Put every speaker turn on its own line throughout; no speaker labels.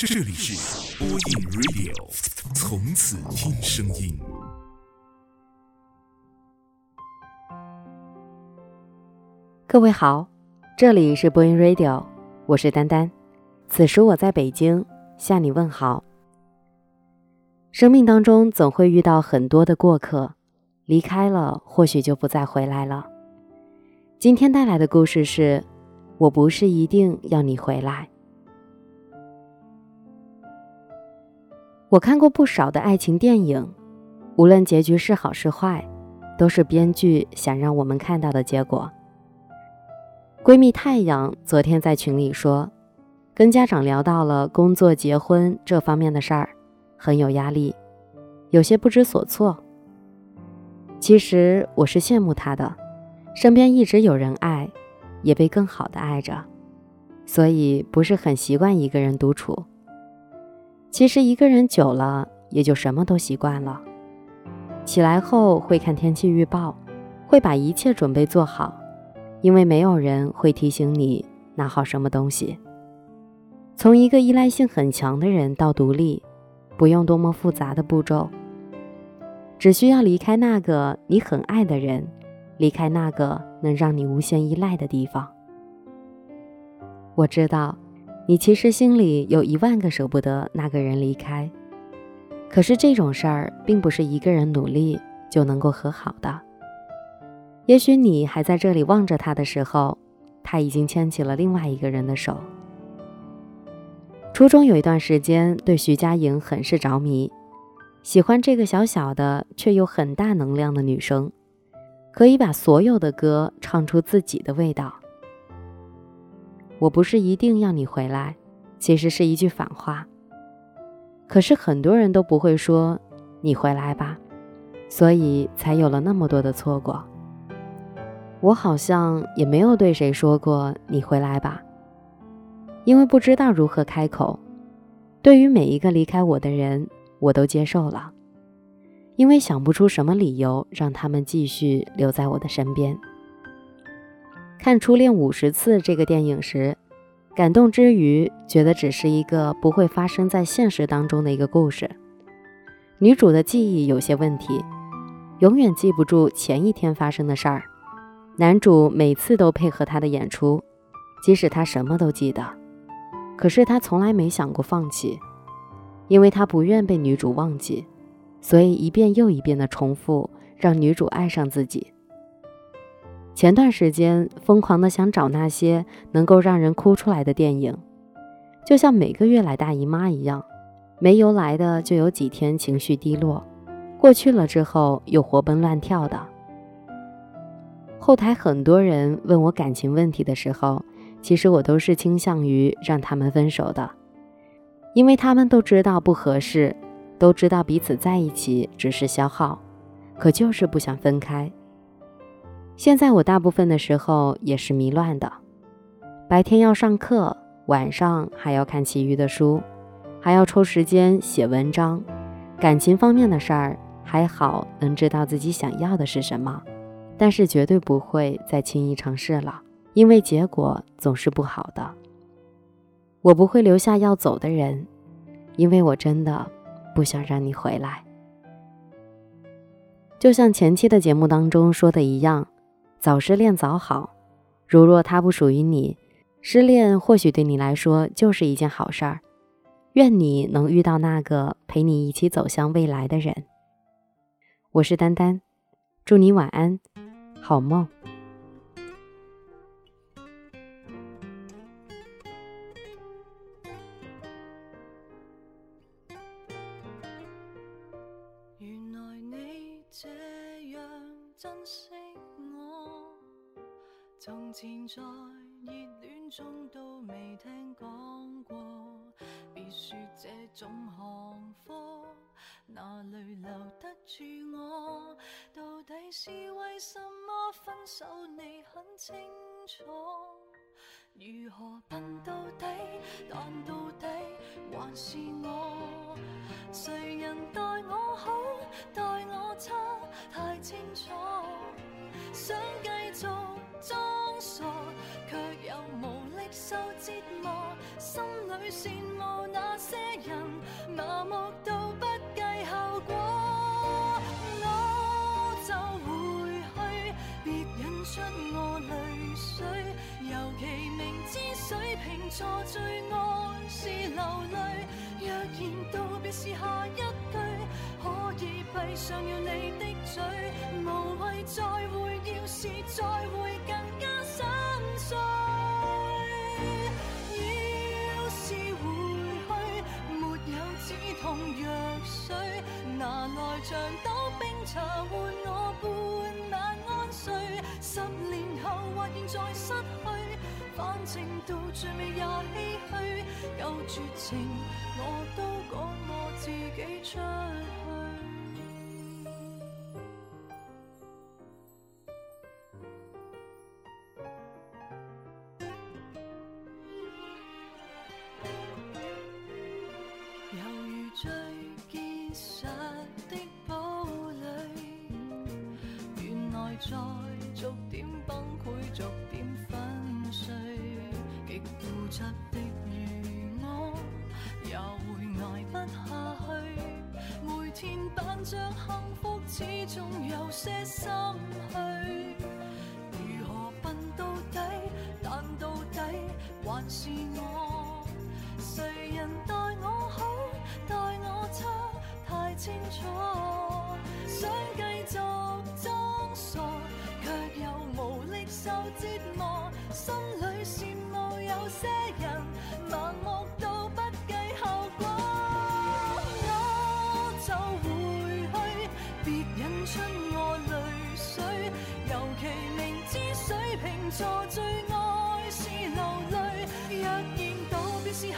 这里是播音 Radio，从此听声音。
各位好，这里是播音 Radio，我是丹丹。此时我在北京向你问好。生命当中总会遇到很多的过客，离开了或许就不再回来了。今天带来的故事是：我不是一定要你回来。我看过不少的爱情电影，无论结局是好是坏，都是编剧想让我们看到的结果。闺蜜太阳昨天在群里说，跟家长聊到了工作、结婚这方面的事儿，很有压力，有些不知所措。其实我是羡慕她的，身边一直有人爱，也被更好的爱着，所以不是很习惯一个人独处。其实一个人久了，也就什么都习惯了。起来后会看天气预报，会把一切准备做好。因为没有人会提醒你拿好什么东西。从一个依赖性很强的人到独立，不用多么复杂的步骤，只需要离开那个你很爱的人，离开那个能让你无限依赖的地方。我知道，你其实心里有一万个舍不得那个人离开，可是这种事儿并不是一个人努力就能够和好的。也许你还在这里望着他的时候，他已经牵起了另外一个人的手。初中有一段时间，对徐佳莹很是着迷，喜欢这个小小的却又很大能量的女生，可以把所有的歌唱出自己的味道。我不是一定要你回来，其实是一句反话。可是很多人都不会说你回来吧，所以才有了那么多的错过。我好像也没有对谁说过“你回来吧”，因为不知道如何开口。对于每一个离开我的人，我都接受了，因为想不出什么理由让他们继续留在我的身边。看《初恋五十次》这个电影时，感动之余，觉得只是一个不会发生在现实当中的一个故事。女主的记忆有些问题，永远记不住前一天发生的事儿。男主每次都配合她的演出，即使他什么都记得，可是他从来没想过放弃，因为他不愿被女主忘记，所以一遍又一遍的重复，让女主爱上自己。前段时间疯狂的想找那些能够让人哭出来的电影，就像每个月来大姨妈一样，没由来的就有几天情绪低落，过去了之后又活蹦乱跳的。后台很多人问我感情问题的时候，其实我都是倾向于让他们分手的，因为他们都知道不合适，都知道彼此在一起只是消耗，可就是不想分开。现在我大部分的时候也是迷乱的，白天要上课，晚上还要看其余的书，还要抽时间写文章。感情方面的事儿还好，能知道自己想要的是什么。但是绝对不会再轻易尝试了，因为结果总是不好的。我不会留下要走的人，因为我真的不想让你回来。就像前期的节目当中说的一样，早失恋早好。如若他不属于你，失恋或许对你来说就是一件好事儿。愿你能遇到那个陪你一起走向未来的人。我是丹丹，祝你晚安。好梦。
原来你这样珍惜，从前在热恋中都未听讲过，别说这种行货。哪里留得住我？到底是为什么分手？你很清楚。如何笨到底？但到底还是我。谁人待我，上要你的嘴，无谓再会，要是再会更加心碎。要是回去，没有止痛药水，拿来像斗冰茶换我半晚安睡。十年后或现在失去，反正到最尾也唏嘘。有绝情，我都赶我自己出再逐点崩溃，逐点粉碎。极固执的如我，也会挨不下去。每天扮着幸福，始终有些心虚。如何笨到底？但到底还是我。谁人待我好，待我差，太清楚。想折磨。心里羡慕有些人盲目到不计后果。我就回去，别引出我泪水。尤其明知水瓶座最爱是流泪，若然道别是下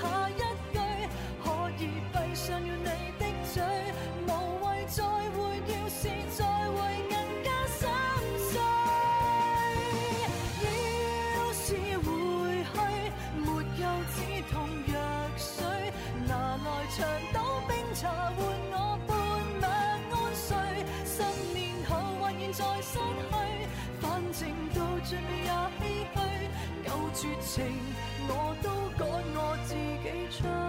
绝情，我都赶我自己出。